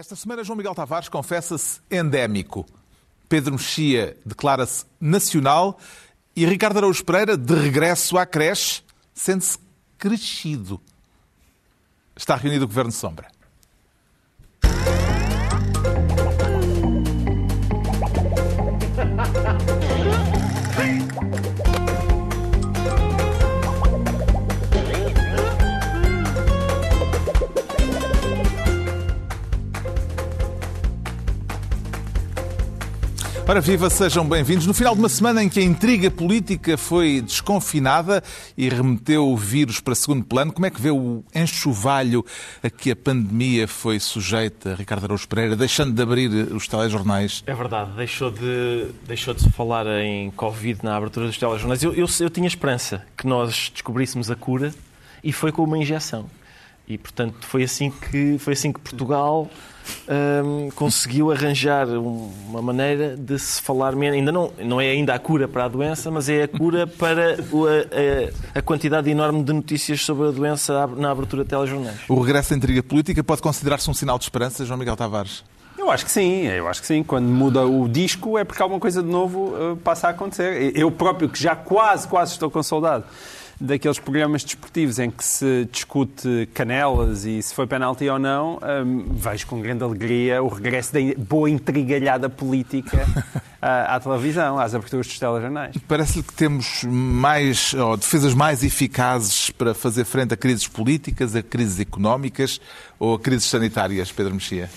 Esta semana, João Miguel Tavares confessa-se endémico. Pedro Mexia declara-se nacional e Ricardo Araújo Pereira, de regresso à creche, sente-se crescido. Está reunido o Governo Sombra. Ora viva, sejam bem-vindos. No final de uma semana em que a intriga política foi desconfinada e remeteu o vírus para segundo plano, como é que vê o enxovalho a que a pandemia foi sujeita, Ricardo Araújo Pereira, deixando de abrir os telejornais? É verdade, deixou de, deixou de se falar em Covid na abertura dos telejornais. Eu, eu, eu tinha esperança que nós descobríssemos a cura e foi com uma injeção. E, portanto, foi assim que, foi assim que Portugal hum, conseguiu arranjar uma maneira de se falar menos. Ainda não, não é ainda a cura para a doença, mas é a cura para o, a, a, quantidade enorme de notícias sobre a doença na abertura de telejornais. O regresso à intriga política pode considerar-se um sinal de esperança, João Miguel Tavares? Eu acho que sim, eu acho que sim. Quando muda o disco é porque alguma coisa de novo uh, passa a acontecer. Eu próprio, que já quase, quase estou com saudade daqueles programas desportivos em que se discute canelas e se foi penalti ou não, um, vejo com grande alegria o regresso da boa intrigalhada política à, à televisão, às aberturas dos telejornais. Parece-lhe que temos mais, ou defesas mais eficazes para fazer frente a crises políticas, a crises económicas ou a crises sanitárias, Pedro Mexia?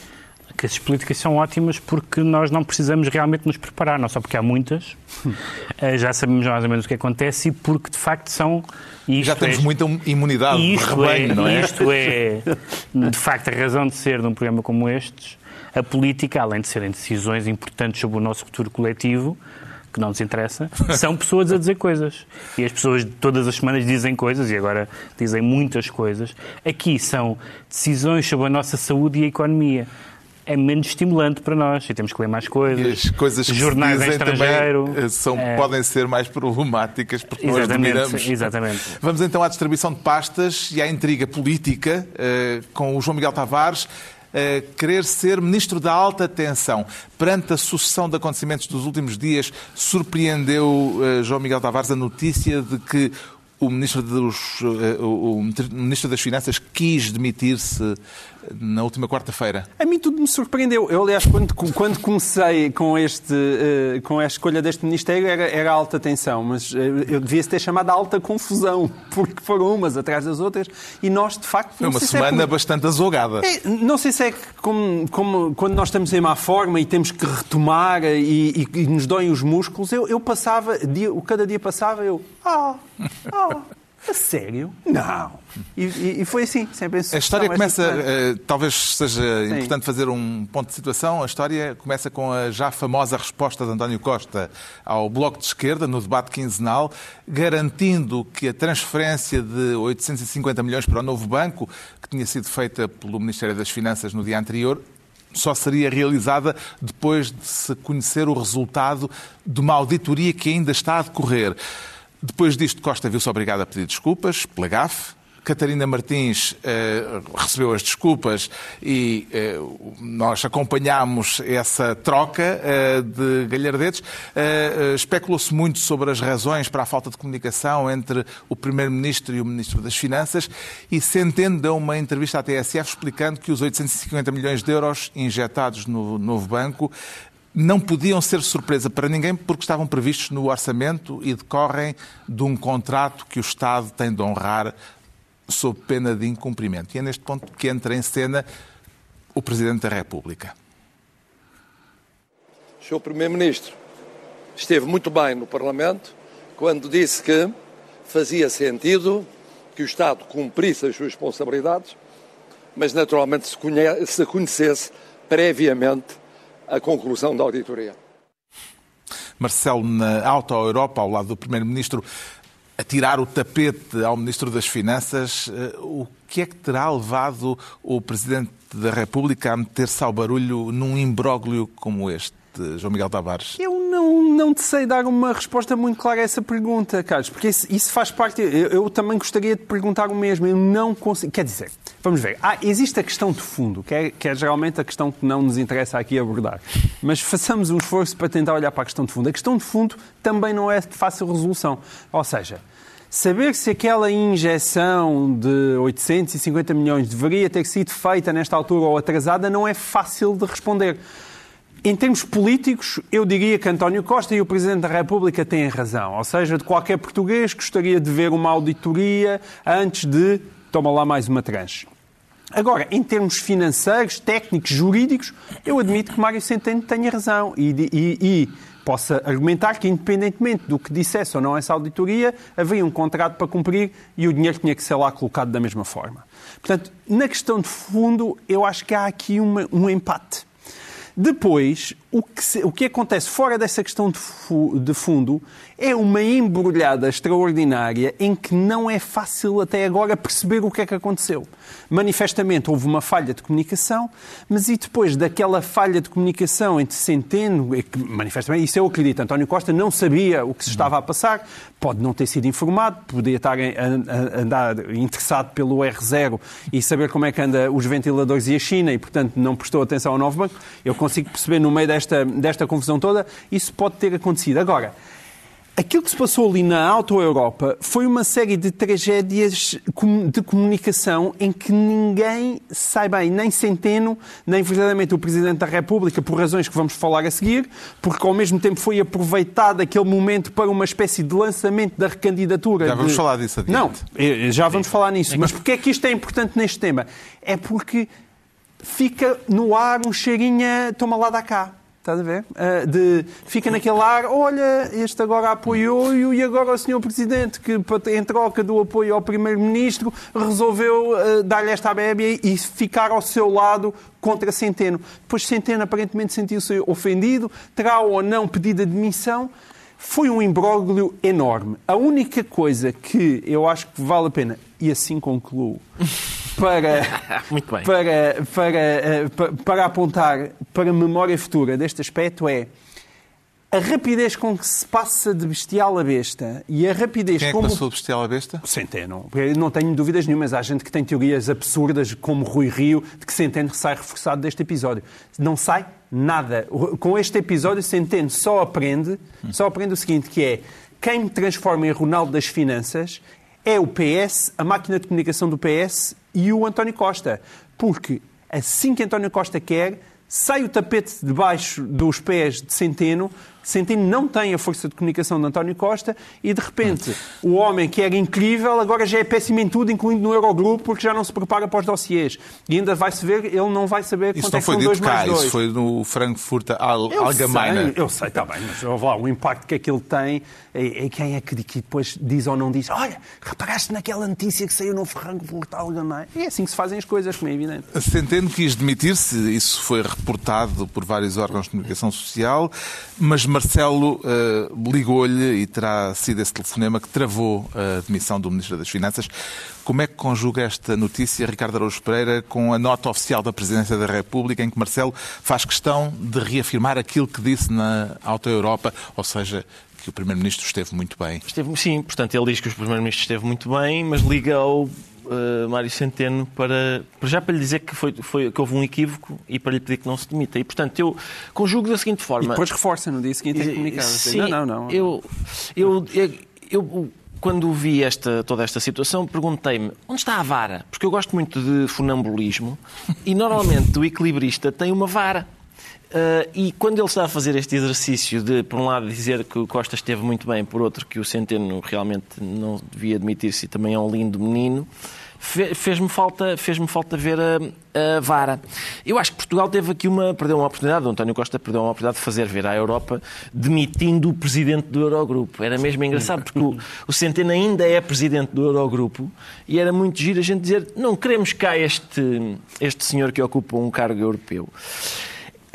Que as políticas são ótimas porque nós não precisamos realmente nos preparar, não só porque há muitas, eh, já sabemos mais ou menos o que acontece e porque de facto são. já temos é, muita imunidade isto rebanho, é, não é? Isto é, de facto, a razão de ser de um programa como este. A política, além de serem decisões importantes sobre o nosso futuro coletivo, que não nos interessa, são pessoas a dizer coisas. E as pessoas todas as semanas dizem coisas, e agora dizem muitas coisas. Aqui são decisões sobre a nossa saúde e a economia é menos estimulante para nós e temos que ler mais coisas. E as coisas que jornais se em estrangeiro também eh, são, é... podem ser mais problemáticas porque nós dominamos. Exatamente. Vamos então à distribuição de pastas e à intriga política uh, com o João Miguel Tavares. Uh, querer ser ministro da alta tensão. Perante a sucessão de acontecimentos dos últimos dias, surpreendeu uh, João Miguel Tavares a notícia de que o ministro, dos, o ministro das Finanças quis demitir-se na última quarta-feira? A mim tudo me surpreendeu. Eu, aliás, quando, quando comecei com, este, uh, com a escolha deste Ministério, era, era alta tensão, mas uh, eu devia-se ter chamado alta confusão, porque foram umas atrás das outras e nós, de facto. Foi uma semana é por... bastante azogada. É, não sei se é como, como, quando nós estamos em má forma e temos que retomar e, e, e nos doem os músculos, eu, eu passava, dia, cada dia passava, eu. Ah, ah. A sério? Não. E, e, foi assim, sempre assim. A história começa, uh, talvez seja Sim. importante fazer um ponto de situação. A história começa com a já famosa resposta de António Costa ao Bloco de Esquerda no debate quinzenal, garantindo que a transferência de 850 milhões para o novo banco, que tinha sido feita pelo Ministério das Finanças no dia anterior, só seria realizada depois de se conhecer o resultado de uma auditoria que ainda está a decorrer. Depois disto, Costa viu-se obrigado a pedir desculpas pela gafe. Catarina Martins eh, recebeu as desculpas e eh, nós acompanhámos essa troca eh, de galhardetes. Eh, especulou-se muito sobre as razões para a falta de comunicação entre o Primeiro-Ministro e o Ministro das Finanças e Centeno deu uma entrevista à TSF explicando que os 850 milhões de euros injetados no novo banco não podiam ser surpresa para ninguém porque estavam previstos no orçamento e decorrem de um contrato que o Estado tem de honrar sob pena de incumprimento. E é neste ponto que entra em cena o Presidente da República. O Sr. Primeiro-Ministro esteve muito bem no Parlamento quando disse que fazia sentido que o Estado cumprisse as suas responsabilidades, mas naturalmente se conhecesse previamente a conclusão da auditoria. Marcelo, na Auto Europa, ao lado do Primeiro-Ministro, a tirar o tapete ao Ministro das Finanças, eh, o que é que terá levado o Presidente da República a meter-se ao barulho num imbróglio como este, João Miguel Tavares? Eu não te sei dar uma resposta muito clara a essa pergunta, Carlos, porque isso, isso faz parte. Eu, eu, também gostaria de perguntar o mesmo. Eu não consigo. Quer dizer, vamos ver. Ah, existe a questão de fundo, que é, que é geralmente a questão que não nos interessa aqui abordar. Mas façamos um esforço para tentar olhar para a questão de fundo. A questão de fundo também não é de fácil resolução. Ou seja, saber se aquela injeção de 850 milhões deveria ter sido feita nesta altura ou atrasada não é fácil de responder. Em termos políticos, eu diria que António Costa e o Presidente da República têm razão. Ou seja, de qualquer português gostaria de ver uma auditoria antes de toma lá mais uma tranche. Agora, em termos financeiros, técnicos, jurídicos, eu admito que Mário Centeno tenha razão e, e, e possa argumentar que, independentemente do que dissesse ou não essa auditoria, havia um contrato para cumprir e o dinheiro tinha que ser lá colocado da mesma forma. Portanto, na questão de fundo, eu acho que há aqui uma, um empate. Depois, o que, se, o que acontece fora dessa questão de, fu, de, fundo é uma embrulhada extraordinária em que não é fácil até agora perceber o que é que aconteceu. Manifestamente houve uma falha de comunicação, mas e depois daquela falha de comunicação entre Centeno, é manifestamente, isso eu acredito, António Costa não sabia o que se estava a passar, pode não ter sido informado, podia estar a, a, a andar interessado pelo R0 e saber como é que anda os ventiladores e a China e, portanto, não prestou atenção ao novo banco. Eu consigo perceber no meio desta, desta confusão toda, isso pode ter acontecido. Agora, Aquilo que se passou ali na Auto-Europa foi uma série de tragédias de comunicação em que ninguém sai bem, nem Centeno, nem verdadeiramente o Presidente da República, por razões que vamos falar a seguir, porque ao mesmo tempo foi aproveitado aquele momento para uma espécie de lançamento da recandidatura. Já vamos de... falar disso adiante. Não, eh, já vamos Sim. falar nisso. Mas porquê é que isto é importante neste tema? É porque fica no ar um cheirinho, toma lá da cá. Estás a ver? Uh, de, fica naquele ar, olha, este agora apoiou e agora o senhor Presidente, que em troca do apoio ao Primeiro-Ministro, resolveu uh, dar-lhe esta bébia e ficar ao seu lado contra Centeno. Depois Centeno aparentemente sentiu-se ofendido, terá ou não pedido admissão. Foi um imbróglio enorme. A única coisa que eu acho que vale a pena, e assim concluo, para, para, para, eh, para, para apontar para a memória futura deste aspecto é a rapidez com que se passa de bestial a besta e a rapidez Quem é que como... passou de bestial a besta? Centeno. Não tenho dúvidas nenhumas. Há gente que tem teorias absurdas, como Rui Rio, de que Centeno sai reforçado deste episódio. Não sai nada. Com este episódio, Centeno só aprende, só aprende o seguinte, que é quem me transforma em Ronaldo das Finanças é o PS, a máquina de comunicação do PS e o António Costa. Porque assim que António Costa quer, sai o tapete debaixo dos pés de Centeno, Centeno não tem a força de comunicação de António Costa e, de repente, o homem que era incrível agora já é péssimo em tudo, incluindo no Eurogrupo, porque já não se prepara para os dossiers. E ainda vai-se ver, ele não vai saber isso quanto é que são dois cá, mais dois. Isso foi no Frankfurt Allgemeine. Eu sei, está bem, mas lá, o impacto que aquilo tem é, é quem é que, que, depois diz ou não diz olha, reparaste naquela notícia que saiu no Frankfurt Allgemeine. É assim que se fazem as coisas, como é evidente. Centeno quis demitir-se, isso foi reportado por vários órgãos de comunicação social, mas Marcelo uh, ligou-lhe e terá sido esse telefonema que travou a demissão do Ministro das Finanças. Como é que conjuga esta notícia, Ricardo Araújo Pereira, com a nota oficial da Presidência da República, em que Marcelo faz questão de reafirmar aquilo que disse na Auto Europa, ou seja, que o Primeiro-Ministro esteve muito bem? Esteve, sim, portanto, ele diz que o Primeiro-Ministro esteve muito bem, mas liga ao uh, Mário Centeno para, para, já para lhe dizer que, foi, foi, que houve um equívoco e para lhe pedir que não se demita. E, portanto, eu conjugo da seguinte forma... E depois reforça no dia seguinte em comunicado. Sim, não, não, não. Eu, eu, eu, eu quando vi esta, toda esta situação, perguntei-me onde está a vara? Porque eu gosto muito de funambulismo e normalmente o equilibrista tem uma vara. Uh, e quando ele está a fazer este exercício de, por um lado, dizer que o Costa esteve muito bem, por outro, que o Centeno realmente não devia admitir-se e também é um lindo menino, fez-me falta, fez falta ver a, a, vara. Eu acho que Portugal teve aqui uma, perdeu uma oportunidade, o António Costa perdeu uma oportunidade de fazer ver à Europa demitindo o presidente do Eurogrupo. Era mesmo engraçado, porque o, o Centeno ainda é presidente do Eurogrupo e era muito giro a gente dizer não queremos cá este, este senhor que ocupa um cargo europeu.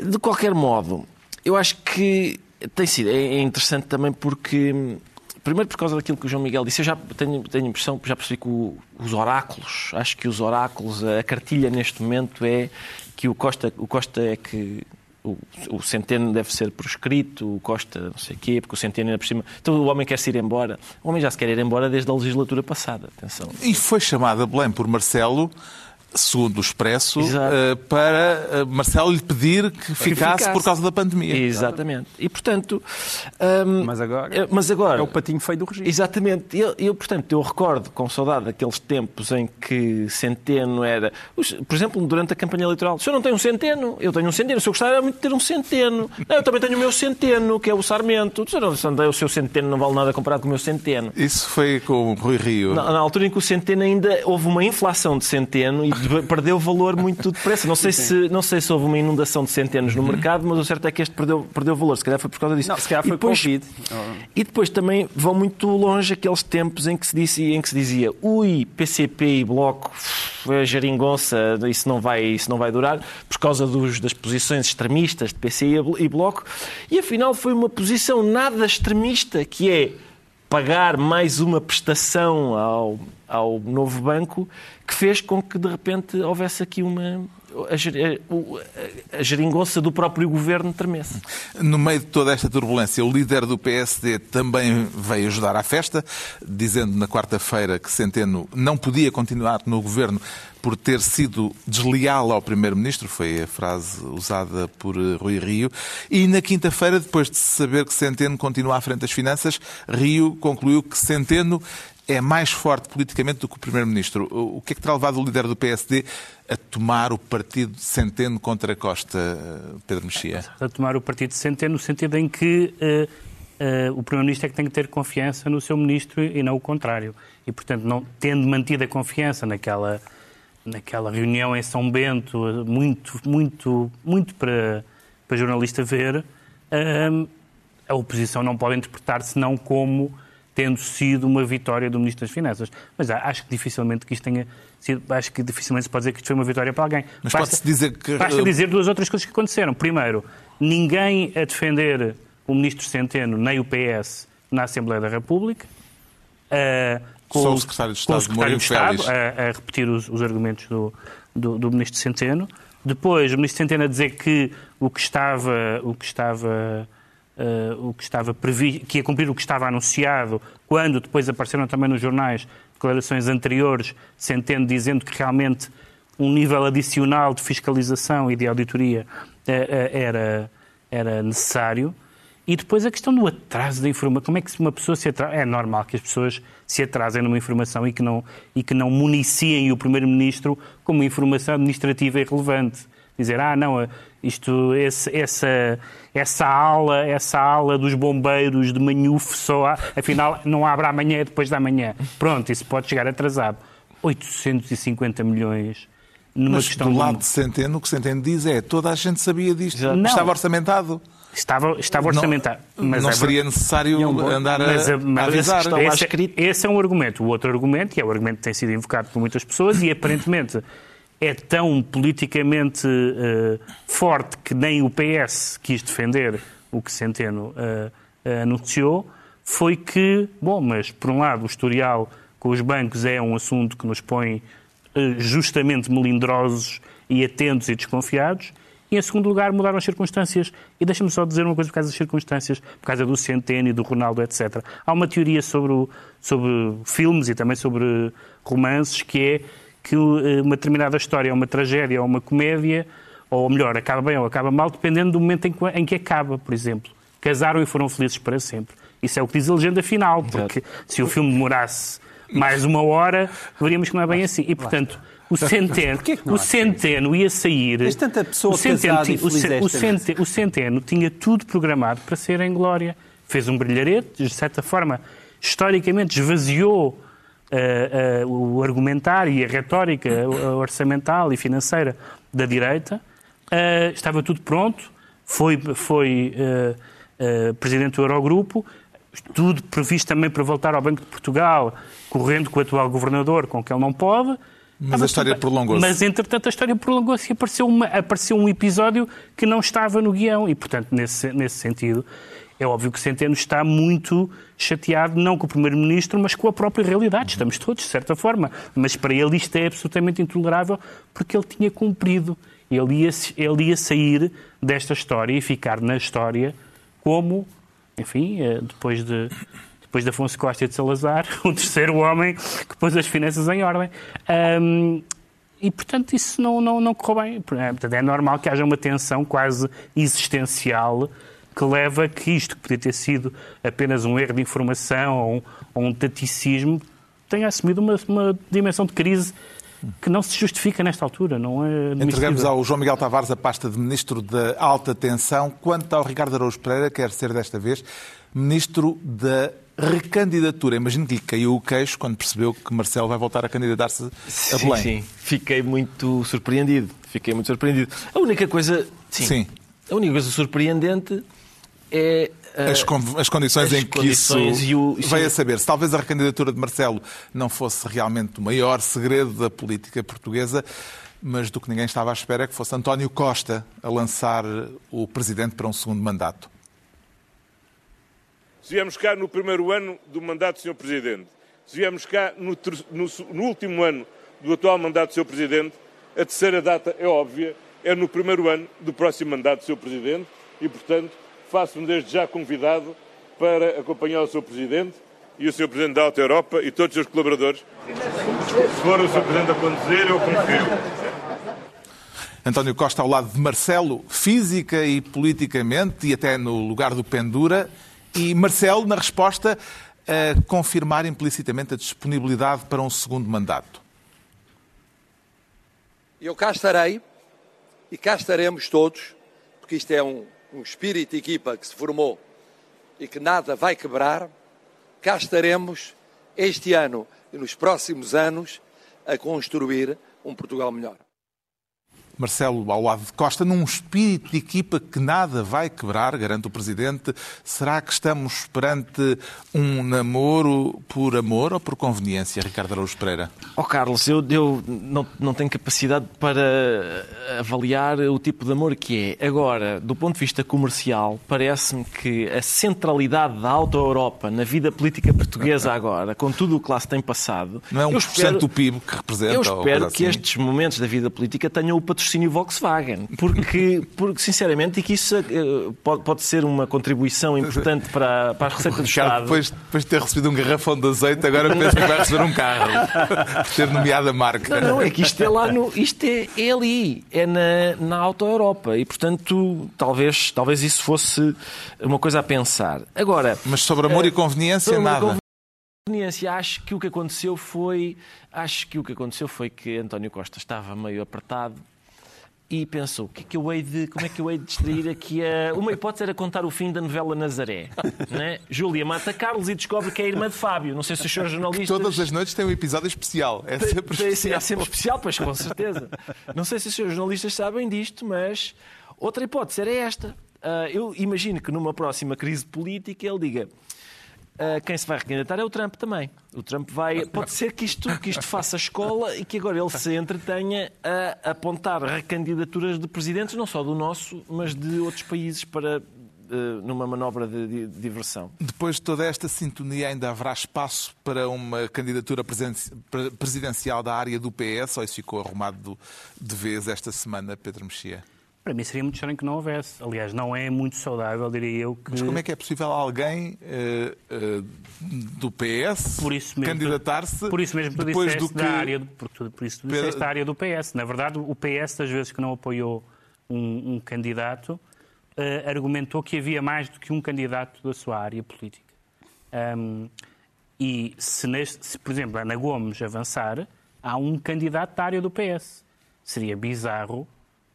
De qualquer modo, eu acho que tem sido é interessante também porque primeiro por causa daquilo que o João Miguel disse, eu já tenho, tenho a impressão, já percebi que o, os oráculos, acho que os oráculos, a cartilha neste momento é que o Costa, o Costa é que o, o Centeno deve ser proscrito, o Costa não sei o quê, porque o Centeno ainda por cima. Então o homem quer se ir embora. O homem já se quer ir embora desde a legislatura passada. Atenção. E foi chamado a Belém por Marcelo segundo o Expresso, eh, para eh, Marcelo lhe pedir que ficasse ficasse. por causa da pandemia. Exatamente. E portanto. hum, Mas agora, eh, mas agora é o patinho feio do regime. Exatamente. Eu, eu, portanto, eu recordo com saudade daqueles tempos em que Centeno era... Por exemplo, durante a campanha eleitoral. Se eu não tenho um Centeno, eu tenho um Centeno. Se eu gostar, era muito de ter um Centeno. Não, eu também tenho o meu Centeno, que é o Sarmento. Se eu não se andei, o seu Centeno não vale nada comparado com o meu Centeno. Isso foi com o Rui Rio. Na, na altura em que o Centeno ainda houve uma inflação de Centeno e perdeu valor muito depressa. Não sei, se, não sei se houve uma inundação de Centenos no mercado, mas o certo é que este perdeu, perdeu valor. Se calhar foi por causa disso. Não, se calhar E foi depois- Covid. e depois também vão muito longe aqueles tempos em que se dizia, em que se dizia ui, PCP e Bloco, a geringonça, isso não vai, isso não vai durar, por causa dos, das posições extremistas de PC e Bloco. E afinal foi uma posição nada extremista, que é pagar mais uma prestação ao, ao novo banco, que fez com que de repente houvesse aqui uma. A, ger- a- geringonça do próprio governo tremesse. No meio de toda esta turbulência, o líder do PSD também veio ajudar à festa, dizendo na quarta-feira que Centeno não podia continuar no governo por ter sido desleal ao primeiro-ministro, foi a frase usada por eh, Rui Rio. E na quinta-feira, depois de saber que Centeno continua à frente das finanças, Rio concluiu que Centeno é mais forte politicamente do que o primeiro-ministro. O que é que terá levado o líder do PSD a tomar o partido de Centeno contra Costa, eh, Pedro Mexia? a tomar o partido de Centeno, no sentido em que eh, eh, o Primeiro-Ministro é que tem que ter confiança no seu Ministro e não o contrário. E, portanto, não, tendo mantido a confiança naquela, naquela reunião em São Bento, muito, muito, muito para, para jornalista ver, eh, a oposição não pode interpretar senão como tendo sido uma vitória do Ministro das Finanças. Mas acho que dificilmente que isto tenha sido, acho que dificilmente se pode dizer que isto foi uma vitória para alguém. Mas Basta- pode-se dizer que- Basta dizer duas outras coisas que aconteceram. Primeiro, ninguém a defender o Ministro Centeno, nem o PS, na Assembleia da República. Ah, com Só o Secretário de Estado, Secretário de Estado, a, a repetir os, os argumentos do, do, do Ministro Centeno. Depois, o Ministro Centeno a dizer que o que estava, o que estava, ah, o que estava previsto, que ia cumprir o que estava anunciado, quando depois apareceram também nos jornais declarações anteriores, Centeno dizendo que realmente um nível adicional de fiscalização e de auditoria eh, era, era necessário. E depois a questão do atraso da informação. Como é que uma pessoa se atrasa? É normal que as pessoas se atrasem numa informação e que não, e que não municiem o Primeiro-Ministro com uma informação administrativa irrelevante. Dizer, ah, não, isto, esse, essa, essa ala, essa ala dos bombeiros de Manhuf só há, afinal não abre amanhã, é depois da manhã. Pronto, isso pode chegar atrasado. 850 milhões numa Mas questão do de- lado de Centeno, o que Centeno diz é toda a gente sabia disto. Não. Estava orçamentado. Estava, estava Não- orçamentado. mas não é seria necessário andar a, Mas, a- a mas avisar. Está lá esse, esse é um argumento. O outro argumento, que é o argumento que tem sido invocado por muitas pessoas e aparentemente é tão politicamente eh, forte que nem o PS quis defender o que Centeno eh, anunciou, foi que, bom, mas por um lado o historial com os bancos é um assunto que nos põe eh, justamente melindrosos e atentos e desconfiados. E, em segundo lugar, mudaram as circunstâncias. E deixa-me só dizer uma coisa por causa das circunstâncias, por causa do Centeno e do Ronaldo, etc. Há uma teoria sobre, o- sobre filmes e também sobre romances que é que eh, uma determinada história é uma tragédia ou uma comédia, ou melhor, acaba bem ou acaba mal, dependendo do momento em que, em que acaba, por exemplo. Casaram e foram felizes para sempre. Isso é o que diz a legenda final, porque se o filme demorasse mais uma hora, veríamos que não é bem assim. E, portanto, o Centeno, o assim? Centeno ia sair... Tens tanta pessoa o Centeno, casada ti- o, feliz Ce- esta o, Centeno, o Centeno tinha tudo programado para ser em glória. Fez um brilharete, de certa forma, historicamente esvaziou ah, ah, o argumentário e a retórica orçamental e financeira da direita. Ah, estava tudo pronto. Foi, foi presidente do Eurogrupo. Tudo previsto também para voltar ao Banco de Portugal, correndo com o atual governador, com que ele não pode. Mas Estava a história prolongou-se. Mas, entretanto, a história prolongou-se e apareceu, uma- apareceu um episódio que não estava no guião. E, portanto, nesse, nesse sentido, é óbvio que Centeno está muito chateado, não com o Primeiro-Ministro, mas com a própria realidade. Estamos todos, de certa forma. Mas para ele isto é absolutamente intolerável porque ele tinha cumprido. Ele ia, ele ia sair desta história e ficar na história como, enfim, eh, depois de, depois de Afonso Costa e de Salazar, o terceiro homem que pôs as finanças em ordem. Um, e, portanto, isso não, não, não correu bem. Portanto, é normal que haja uma tensão quase existencial que leva a que isto, que podia ter sido apenas um erro de informação ou um, ou um taticismo, tenha assumido uma, uma dimensão de crise que não se justifica nesta altura, não é Entregamos ao João Miguel Tavares a pasta de Ministro da Alta Tensão. Quanto ao Ricardo Araújo Pereira, quer ser desta vez Ministro da recandidatura. Imagino que lhe caiu o queixo quando percebeu que Marcelo vai voltar a candidatar-se a Belém. Sim, sim. Fiquei muito surpreendido. Fiquei muito surpreendido. A única coisa... Sim. Sim. A única coisa surpreendente é as, as, condições as em que condições isso o, veio a saber. Se talvez a recandidatura de Marcelo não fosse realmente o maior segredo da política portuguesa, mas do que ninguém estava à espera é que fosse António Costa a lançar o presidente para um segundo mandato. Se viemos cá no primeiro ano do mandato do Sr. Presidente, se viemos cá no, no, no último ano do atual mandato do Sr. Presidente, a terceira data é óbvia, é no primeiro ano do próximo mandato do Sr. Presidente e, portanto, faço-me desde já convidado para acompanhar o Sr. Presidente e o Sr. Presidente da Alta Europa e todos os seus colaboradores. Se for o Sr. Presidente a conduzir, eu confio. António Costa ao lado de Marcelo, física e politicamente, e até no lugar do Pendura, e Marcelo, na resposta, a confirmar implicitamente a disponibilidade para um segundo mandato. Eu cá estarei, e cá estaremos todos, porque isto é um um espírito de equipa que se formou e que nada vai quebrar, cá estaremos este ano e nos próximos anos a construir um Portugal melhor. Marcelo ao lado de Costa, num espírito de equipa que nada vai quebrar, garante o Presidente. Será que estamos perante um namoro por amor ou por conveniência, Ricardo Araújo Pereira? Oh, Carlos, eu, eu não, não tenho capacidade para avaliar o tipo de amor que é. Agora, do ponto de vista comercial, parece-me que a centralidade da Alta Europa na vida política portuguesa agora, com tudo o que lá se tem passado... Não é um por cento do PIB que representa? Eu espero assim. que estes momentos da vida política tenham o patrocínio patrocínio Volkswagen. Porque, porque sinceramente, e que isso uh, pode, pode ser uma contribuição importante para, para a receita do Estado. Depois, depois de ter recebido um garrafão de azeite, agora penso que vai receber um carro. Por ter nomeado a marca. Não, não, é que isto é lá no. Isto é, é ali, é na, na Auto Europa. E, portanto, talvez, talvez isso fosse uma coisa a pensar. Agora. Mas sobre amor uh, e conveniência, nada. Conveniência, acho que o que aconteceu foi acho que o que aconteceu foi que António Costa estava meio apertado e pensou, o que é que eu hei de, como é que eu hei de distrair aqui a... Uma hipótese era contar o fim da novela Nazaré. Né? Júlia mata Carlos e descobre que é a irmã de Fábio. Não sei se os senhores jornalistas... Todas as noites tem um episódio especial. É sempre tem, especial. É sempre especial, pois com certeza. Não sei se os senhores jornalistas sabem disto, mas outra hipótese era esta. Uh, eu imagino que numa próxima crise política ele diga Uh, quem se vai recandidatar é o Trump também. O Trump vai. Pode ser que isto, que isto faça escola e que agora ele se entretenha a apontar recandidaturas de presidentes, não só do nosso, mas de outros países, para uh, numa manobra de, diversão. Depois de toda esta sintonia, ainda haverá espaço para uma candidatura presidencial da área do PS, ou isso ficou arrumado de vez esta semana, Pedro Mexia? Para mim seria muito estranho que não houvesse. Aliás, não é muito saudável, diria eu. Que... Mas como é que é possível alguém uh, uh, do PS candidatar-se Por isso mesmo tu depois do que... da área, por, por isso tu disseste da área do PS. Na verdade, o PS, das vezes que não apoiou um, um candidato, uh, argumentou que havia mais do que um candidato da sua área política. Um, e se, neste, se, por exemplo, Ana Gomes avançar, há um candidato da área do PS. Seria bizarro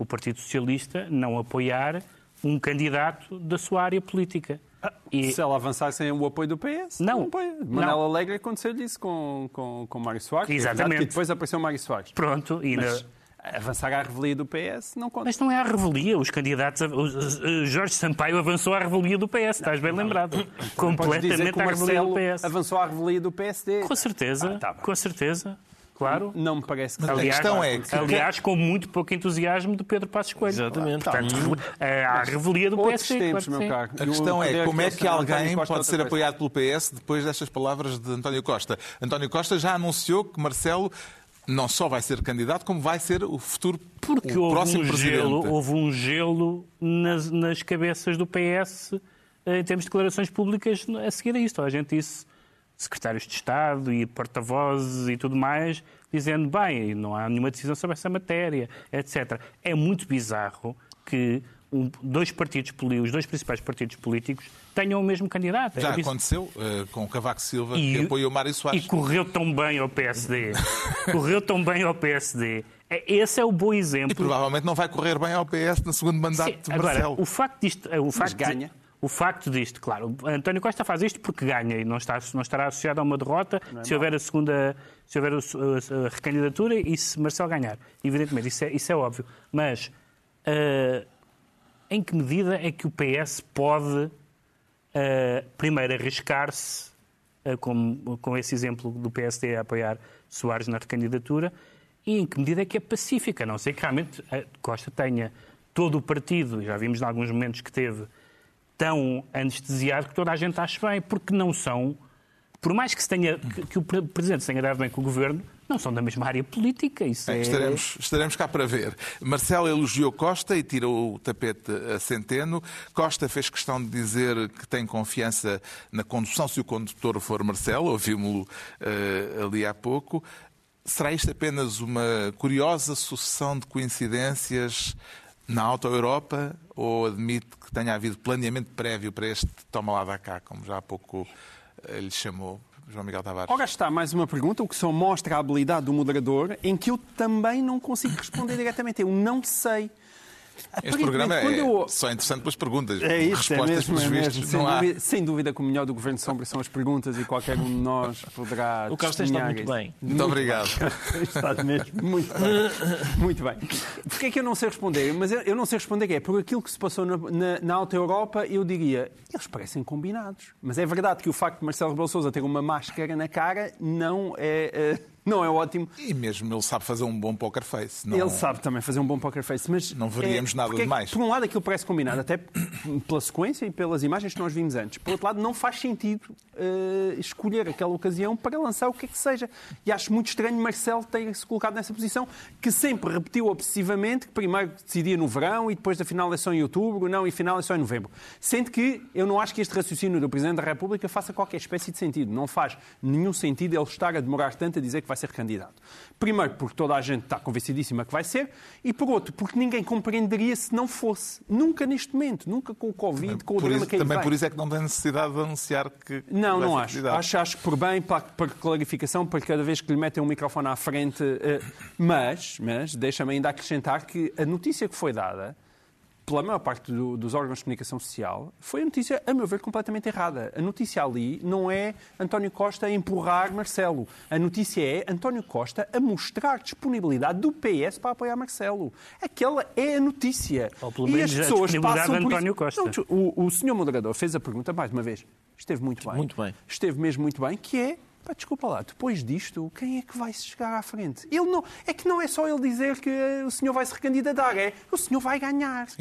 o Partido Socialista não apoiar um candidato da sua área política. Ah, e... Se ela avançar sem o apoio do PS, não, não apoia. Alegre aconteceu disso com, com, com Mário Soares. Exatamente. E depois apareceu Mário Soares. Pronto. E Mas... na avançar à revelia do PS não conta. Mas não é a revelia. Os candidatos. O Jorge Sampaio avançou à revelia do PS, estás bem lembrado. Completamente à revelia do PS. Avançou à revelia do PSD. Com certeza. Ah, tá com certeza. Claro. Não me parece que... Aliás, a questão é... Que... Aliás, com muito pouco entusiasmo de Pedro Passos Coelho. Exatamente. Portanto, a revelia do PSD. Tempos, claro, meu caro. A questão é como é que alguém pode ser apoiado pelo PS depois destas palavras de António Costa. António Costa já anunciou que Marcelo não só vai ser candidato, como vai ser o futuro Porque o houve próximo um, presidente. gelo, houve um gelo nas, nas cabeças do PS eh, em termos de declarações públicas a seguir a isto. A gente disse secretários de Estado e porta-vozes e tudo mais, dizendo, bem, não há nenhuma decisão sobre essa matéria, etc. É muito bizarro que um, dois partidos, poli- os dois principais partidos políticos tenham o mesmo candidato. Já É aconteceu eh, com o Cavaco Silva, E- que apoiou Mário E Soares. correu tão bem ao PSD. correu tão bem ao PSD. É- Esse é o bom E exemplo. provavelmente não vai correr bem ao PS no segundo mandato Sim, de agora, Marcelo. o facto disto, o facto de- ganha. O facto disto, claro, António Costa faz isto porque ganha e não, está, não estará associado a uma derrota é se houver a segunda, se houver a, recandidatura e se Marcelo ganhar. Evidentemente, isso é, isso é óbvio. Mas ah, em que medida é que o PS pode ah, primeiro arriscar-se ah, com, com esse exemplo do PSD a apoiar Soares na recandidatura e em que medida é que é pacífica, a não ser que realmente Costa tenha todo o partido, e já vimos em alguns momentos que teve, tão anestesiado que toda a gente acha bem, porque não são, por mais que, tenha, que, que o pre- Presidente se tenha dado bem com o Governo, não são da mesma área política. Isso Bem, é... estaremos, estaremos cá para ver. Marcelo elogiou Costa e tirou o tapete a Centeno. Costa fez questão de dizer que tem confiança na condução se o condutor for Marcelo, ouvimos-lo eh, ali há pouco. Será isto apenas uma curiosa sucessão de coincidências na Auto-Europa ou admite que tenha havido planeamento prévio para este toma lá da cá, como já há pouco eh, lhe chamou João Miguel Tavares? Ora está mais uma pergunta, o que só mostra a habilidade do moderador, em que eu também não consigo responder diretamente. Eu não sei. Este programa é eu- só interessante pelas perguntas. É isso, é Respostas, mesmo, é pelos mesmo. vistos, Sem, não há. dúvida, sem dúvida que o melhor do Governo de Sombra são as perguntas e qualquer um de nós poderá O Carlos tem estado muito bem. Muito obrigado. Está mesmo muito bem. Muito bem. Porquê é que eu não sei responder? Mas eu, eu não sei responder que é por aquilo que se passou na, na, na Alta Europa, eu diria, eles parecem combinados. Mas é verdade que o facto de Marcelo Rebelo Sousa ter uma máscara na cara não é, eh, não é ótimo. E mesmo ele sabe fazer um bom poker face. Não... Ele sabe também fazer um bom poker face, mas... Não veríamos nada porque é demais. Por um lado, aquilo parece combinado, até pela sequência e pelas imagens que nós vimos antes. Por outro lado, não faz sentido eh, escolher aquela ocasião para lançar o que é que seja. E acho muito estranho Marcelo ter-se colocado nessa posição, que sempre repetiu obsessivamente que primeiro decidia no verão e depois da final é só em outubro, não, e final é só em novembro. Sendo que eu não acho que este raciocínio do Presidente da República faça qualquer espécie de sentido. Não faz nenhum sentido ele estar a demorar tanto a dizer que vai ser candidato. Primeiro, porque toda a gente está convencidíssima que vai ser, e por outro, porque ninguém compreenderia se não fosse. Nunca neste momento, nunca com o Covid, com o drama isso- que aí também por isso é que não tem necessidade de anunciar que. Não, vai não ser acho. candidato. acho. Acho que por bem, para, para clarificação, para cada vez que lhe metem um microfone à frente. eh, mas, mas deixa-me ainda acrescentar que a notícia que foi dada pela maior parte do- dos órgãos de comunicação social foi a notícia, a meu ver, completamente errada. A notícia ali não é António Costa a empurrar Marcelo. A notícia é António Costa a mostrar disponibilidade do PS para apoiar Marcelo. Aquela é a notícia. Ou pelo E menos as a pessoas passam por António. Costa. Não, o, o senhor moderador fez a pergunta, mais uma vez, esteve muito bem. Muito bem. Esteve mesmo muito bem, que é, pá, desculpa lá, depois disto, quem é que vai chegar à frente? Ele não, é que não é só ele dizer que eh, o senhor vai se recandidatar, é o senhor vai ganhar.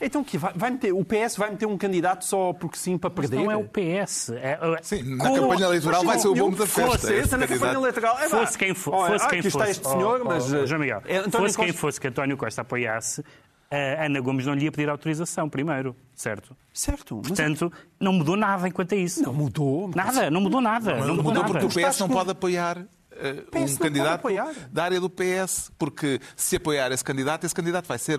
Então que vai, vai meter, o PS vai meter um candidato só porque sim para perder? Não é o PS. É, é- Sim, na Com- campanha eleitoral vai ser o bombo da festa. Fosse esse essa na campanha eleitoral. É. Fosse quem, fosse ah, quem aqui fosse. está este senhor, Oh, mas... João Miguel, é fosse quem fosse que António Costa apoiasse, a Ana Gomes não lhe ia pedir autorização primeiro, certo? Certo, mas Portanto, não mudou nada enquanto a isso. não mudou. mas- Nada, não mudou nada. Não, mudou, Mudou nada. porque o PS não com- pode apoiar eh, não um pode candidato apoiar. da área do PS, porque se apoiar esse candidato, esse candidato vai ser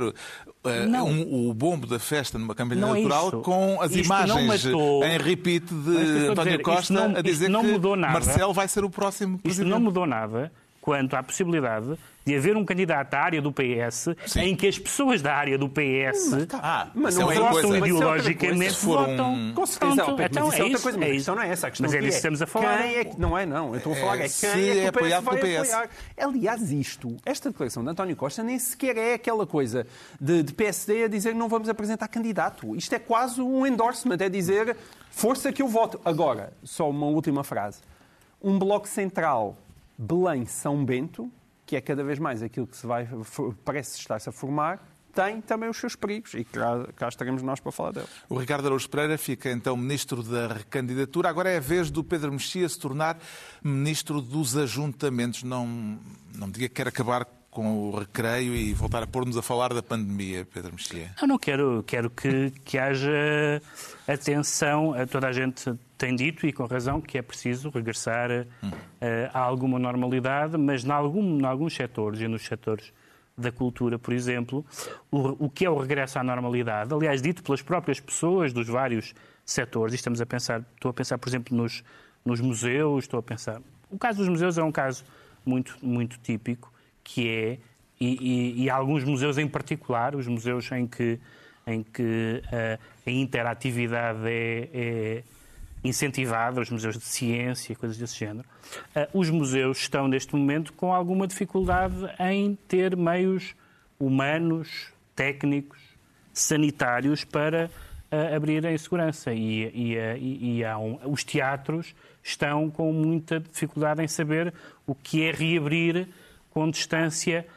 eh, Não. um- o bombo da festa numa campanha Não é eleitoral isso. com as Isto não imagens em repeat de António dizer, isto Costa não- a dizer isto não que. Marcelo vai ser o próximo Isto presidente. não mudou nada quanto à possibilidade de haver um candidato à área do PS Sim. em que as pessoas da área do PS Ah, Mas isso não é é coisa. mas isso é outra ideologicamente. Se for um- votam. Com certeza, Pronto, Pedro, então mas é outra isso, coisa, mas é a questão não é essa. A questão Mas é disso que estamos a falar. Quem é que, não é, não. Eu estou a falar é, É, quem se é que é o PS apoiado pelo PS. apoiar. Aliás, isto, esta declaração de António Costa nem sequer é aquela coisa de, de PSD a dizer que não vamos apresentar candidato. Isto é quase um endorsement, é dizer força que eu voto. Agora, só uma última frase. Um bloco central Belém-São Bento, que é cada vez mais aquilo que se vai, parece estar-se a formar, tem também os seus perigos e cá, cá estaremos nós para falar deles. O Ricardo Araújo Pereira fica então ministro da recandidatura. Agora é a vez do Pedro Mexia se tornar ministro dos ajuntamentos. Não, não diga que quer acabar com o recreio e voltar a pôr-nos a falar da pandemia, Pedro Mexia. Eu não quero, quero que, que haja atenção. Toda a gente tem dito, e com razão, que é preciso regressar hum. a, alguma normalidade, mas em, algum, alguns setores, e nos setores da cultura, por exemplo, o, o que é o regresso à normalidade, aliás, dito pelas próprias pessoas dos vários setores, e estamos a pensar, estou a pensar, por exemplo, nos, nos museus, estou a pensar. O caso dos museus é um caso muito, muito típico, que é, e, e, e alguns museus em particular, os museus em que, em que uh, a interatividade é, é incentivada, os museus de ciência, coisas desse género. Uh, os museus estão, neste momento, com alguma dificuldade em ter meios humanos, técnicos, sanitários para uh, abrir em segurança. E, e, e um, os teatros estão com muita dificuldade em saber o que é reabrir com distância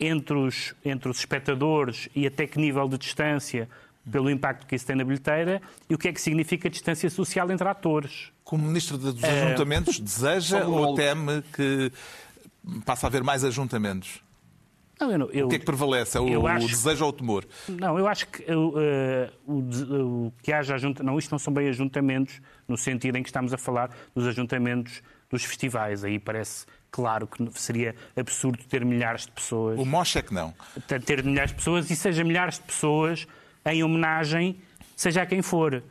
entre os, entre os espectadores e até que nível de distância pelo impacto que isso tem na bilheteira e o que é que significa distância social entre atores. Como Ministro dos eh, Ajuntamentos, deseja ou teme que passe a haver mais ajuntamentos? Não, eu não, eu, o que é que prevalece? É o, acho, o, desejo ou o temor? Não, eu acho que uh, o, o, que haja ajuntamentos... Não, isto não são bem ajuntamentos no sentido em que estamos a falar dos ajuntamentos dos festivais. Aí parece claro que seria absurdo ter milhares de pessoas. O Mosh é que não. Ter milhares de pessoas e seja milhares de pessoas em homenagem, seja a quem for.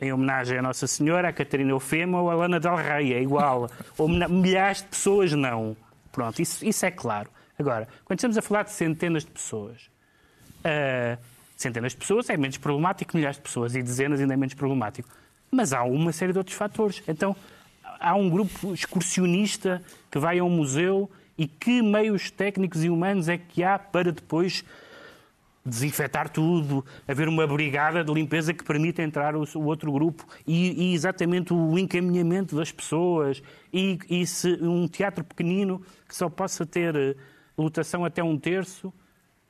Em homenagem à Nossa Senhora, à Catarina Eufema ou à Lana Del Rey, é igual. milhares de pessoas, não. Pronto, isso, isso é claro. Agora, quando estamos a falar de centenas de pessoas, uh, centenas de pessoas é menos problemático que milhares de pessoas e dezenas ainda é menos problemático. Mas há uma série de outros fatores. Então, há um grupo excursionista que vai a um museu e que meios técnicos e humanos é que há para depois desinfetar tudo, haver uma brigada de limpeza que permita entrar o, outro grupo e, e, exatamente o encaminhamento das pessoas e, e, se um teatro pequenino que só possa ter eh, lotação até um terço,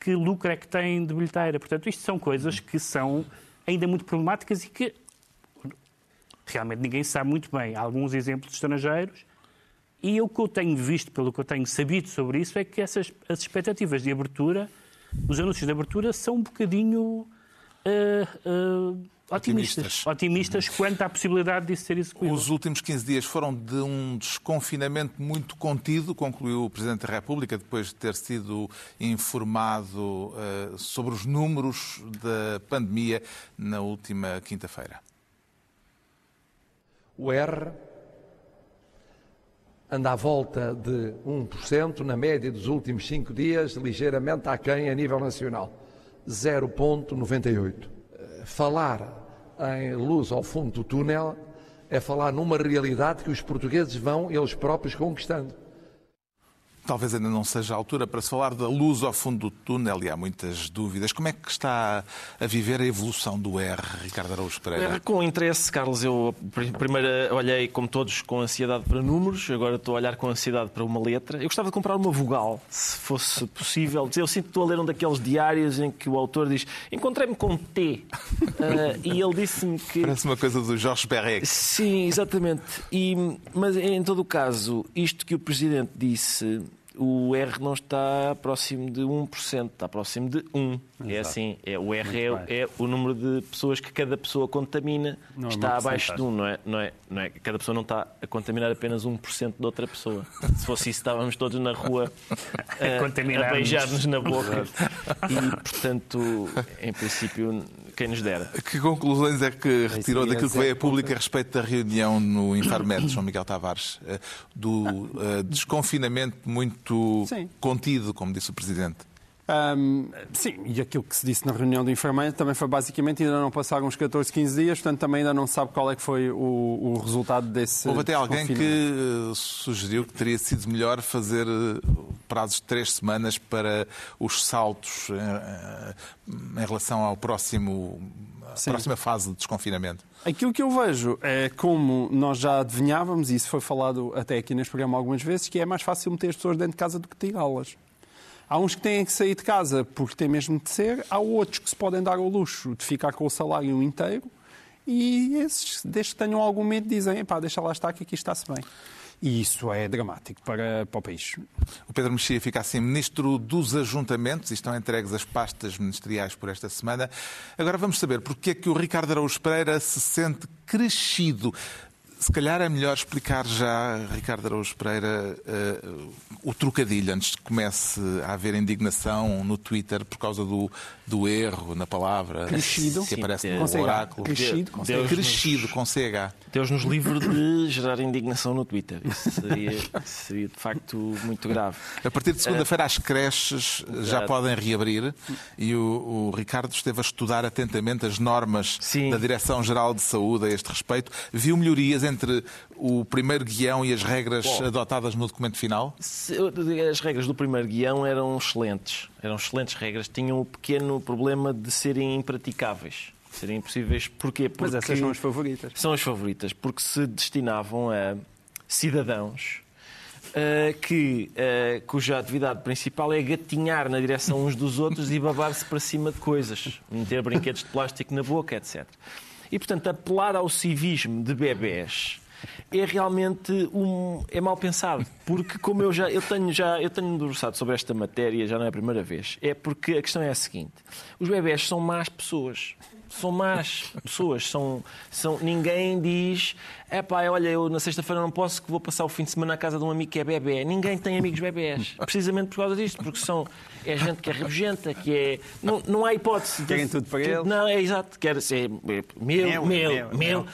que lucro é que tem de bilheteira? Portanto, isto são coisas que são ainda muito problemáticas e que realmente ninguém sabe muito bem. Há alguns exemplos estrangeiros e o que eu tenho visto, pelo que eu tenho sabido sobre isso, é que essas as expectativas de abertura, os anúncios de abertura, são um bocadinho uh, uh, otimistas. Otimistas, otimistas quanto à possibilidade disso ser execuído. Os últimos 15 dias foram de um desconfinamento muito contido, concluiu o Presidente da República, depois de ter sido informado uh, sobre os números da pandemia na última quinta-feira. O R anda à volta de 1%, na média dos últimos cinco dias, ligeiramente aquém a nível nacional, 0,98. Falar em luz ao fundo do túnel é falar numa realidade que os portugueses vão eles próprios conquistando. Talvez ainda não seja a altura para se falar da luz ao fundo do túnel e há muitas dúvidas. Como é que está a viver a evolução do R, Ricardo Araújo Pereira? R com interesse, Carlos. Eu primeiro olhei, como todos, com ansiedade para números, agora estou a olhar com ansiedade para uma letra. Eu gostava de comprar uma vogal, se fosse possível. Eu sinto que estou a ler um daqueles diários em que o autor diz encontrei-me com T. Uh, e ele disse-me que... Parece uma coisa do Jorge Perrec. Sim, exatamente. E, mas, em todo o caso, isto que o Presidente disse o R não está próximo de 1%, está próximo de 1. Exato. É assim, é, o R é, é, o número de pessoas que cada pessoa contamina, não, é está abaixo de 1, não é, não, é, não é? Cada pessoa não está a contaminar apenas 1% de outra pessoa. Se fosse isso, estávamos todos na rua a, a beijar-nos na boca. e, portanto, em princípio, quem nos dera. Que conclusões é que retirou daquilo que veio a público a respeito da reunião no Infarmed, João Miguel Tavares, eh, do uh, desconfinamento muito muito Sim. contido, como disse o Presidente. Um, sim, e aquilo que se disse na reunião do enfermeiro também foi basicamente ainda não passaram uns 14, 15 dias, portanto também ainda não sabe qual é que foi o, o resultado desse. Houve até alguém que uh, sugeriu que teria sido melhor fazer uh, prazos de três semanas para os saltos uh, em relação ao próximo, à próxima fase de desconfinamento. Aquilo que eu vejo é como nós já adivinhávamos, e isso foi falado até aqui neste programa algumas vezes, que é mais fácil meter as pessoas dentro de casa do que tirá-las. Há uns que têm que sair de casa porque têm mesmo de ser, há outros que se podem dar ao luxo de ficar com o salário inteiro e esses, desde que tenham algum medo, dizem, pá, deixa lá estar que aqui está-se bem. E isso é dramático para, para o país. O Pedro Mexia fica assim ministro dos ajuntamentos e estão entregues as pastas ministeriais por esta semana. Agora vamos saber porque é que o Ricardo Araújo Pereira se sente crescido. Se calhar é melhor explicar já, Ricardo Araújo Pereira, uh, o trocadilho, antes que comece a haver indignação no Twitter por causa do, do erro na palavra crescido, que aparece Sim, no com oráculo. Crescido, com Deus crescido nos- com CH. Deus nos livre de gerar indignação no Twitter. Isso seria, seria de facto muito grave. A partir de segunda-feira as creches já podem reabrir e o, o Ricardo esteve a estudar atentamente as normas Sim. da Direção-Geral de Saúde a este respeito. Viu melhorias entre o primeiro guião e as regras Bom. adotadas no documento final? Se- As regras do primeiro guião eram excelentes. Eram excelentes regras. Tinham o pequeno problema de serem impraticáveis. Serem impossíveis. Porquê? Porque Mas essas são as favoritas. São as favoritas, porque se destinavam a cidadãos eh, que, eh, cuja atividade principal é gatinhar na direção uns dos outros e babar-se para cima de coisas, meter brinquedos de plástico na boca, etc. E, portanto, apelar ao civismo de bebés é realmente um, é mal pensado, porque como eu já eu tenho já eu tenho debruçado sobre esta matéria, já não é a primeira vez, é porque a questão é a seguinte: os bebés são más pessoas. São más pessoas, são, são, ninguém diz é pá, olha, eu na sexta-feira não posso que vou passar o fim de semana na casa de um amigo que é bebê. Ninguém tem amigos bebés, precisamente por causa disto, porque são, é gente que é rabugenta, que é. Não, não há hipótese. de- Querem tudo para eles. Não, é exato, quer ser meu, meu, Meu, meu, meu.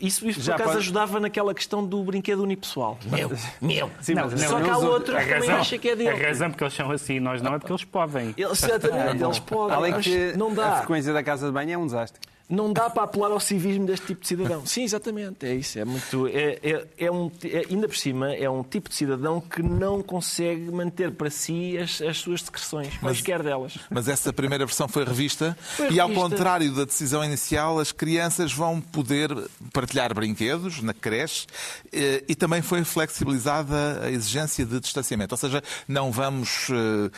Isso, isso por Já acaso pode- ajudava naquela questão do brinquedo unipessoal. Meu, meu. Sim, mas Só não, que há não, outro A que também acha que é a dele. razão porque eles são assim, nós não, é porque eles podem. Eles, exatamente, eles podem. Além que não a dá. frequência da casa de banho é um desastre. Não dá para apelar ao civismo deste tipo de cidadão. Sim, exatamente. É isso. É muito. É, é, é um, é- ainda por cima, é um tipo de cidadão que não consegue manter para si as, as suas secreções, quaisquer delas. Mas essa primeira versão foi revista Foi e, ao revista. contrário da decisão inicial, as crianças vão poder partilhar brinquedos na creche eh, e também foi flexibilizada a exigência de distanciamento. Ou seja, não vamos eh,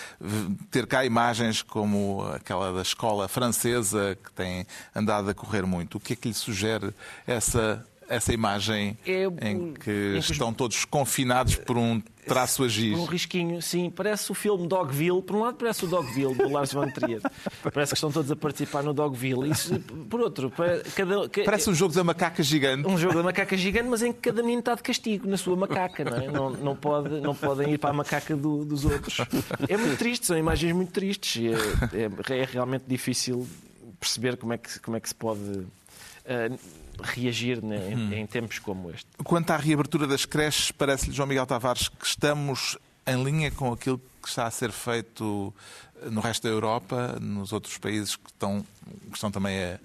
ter cá imagens como aquela da escola francesa que tem andado a correr muito. O que é que lhe sugere essa, essa imagem É, em que em que estão todos confinados por um traço a giz? Um risquinho, sim. Parece o filme Dogville. Por um lado, parece o Dogville, do Lars von Trier. Parece que estão todos a participar no Dogville. Isso, por outro, cada, ca- Parece um jogo da macaca gigante. um jogo da macaca gigante, mas em que cada menino está de castigo na sua macaca, não é? Não, não, pode, não podem ir para a macaca do- dos outros. É muito triste, são imagens muito tristes. É, é- é realmente difícil perceber como é que, como é que se pode eh, reagir né, em, em tempos como este. Quanto à reabertura das creches, parece-lhe, João Miguel Tavares, que estamos em linha com aquilo que está a ser feito no resto da Europa, nos outros países que estão, que estão também a,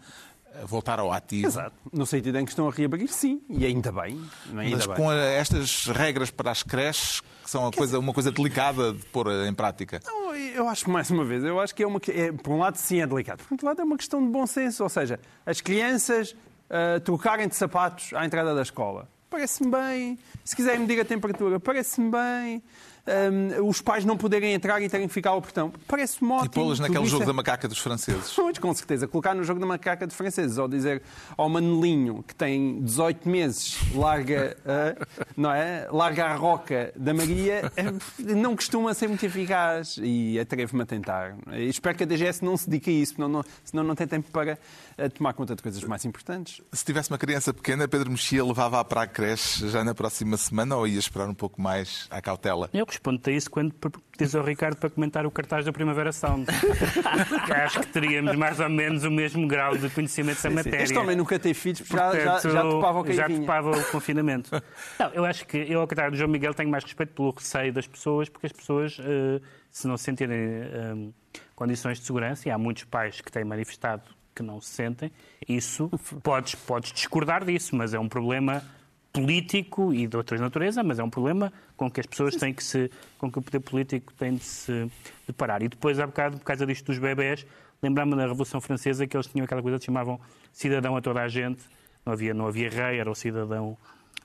a voltar ao ativo. Exato. No sentido em que estão a reabrir, sim. E ainda bem. Não é? Ainda Mas bem. com a- estas regras para as creches, que são uma coisa, uma coisa delicada de pôr em prática. Não, eu acho, mais uma vez, eu acho que é uma. É, por um lado, sim, é delicado. Por outro lado, é uma questão de bom senso. Ou seja, as crianças ah, trocarem de sapatos à entrada da escola. Parece-me bem. Se quiserem medir a temperatura, parece-me bem. Ahm, os pais não poderem entrar e terem que ficar ao portão. Parece-me ótimo. E pô-las naquele jogo é- da macaca dos franceses. Pois, com certeza. Colocar no jogo da macaca de franceses ou dizer ao Manelinho que tem 18 meses, larga, ah, não é? larga a roca da Maria, eh, não costuma ser muito eficaz e atrevo-me a tentar. Espero que a DGS não se dedique a isso, senão não, senão não tem tempo para eh, tomar conta de coisas mais importantes. Se tivesse uma criança pequena, Pedro Mexia levava-a para a creche já na próxima semana ou ia esperar um pouco mais à cautela? Eu respondo-te a isso quando diz ao Ricardo para comentar o cartaz da Primavera Sound. Porque Acho que teríamos mais ou menos o mesmo grau de conhecimento da matéria. Este homem nunca teve filhos, porque já, já, já topava o que já topava o confinamento. Não, eu acho que, eu, ao contrário do João Miguel, tenho mais respeito pelo receio das pessoas, porque as pessoas, eh, se não se sentirem eh, condições de segurança, e há muitos pais que têm manifestado que não se sentem, isso, podes, podes discordar disso, mas é um problema político e de outra natureza, mas é um problema com que as pessoas têm que se, com que o poder político tem de se deparar. E depois, há bocado, por causa disto dos bebés, lembrar-me da Revolução Francesa que eles tinham aquela coisa que chamavam cidadão a toda a gente, não havia, não havia rei, era o cidadão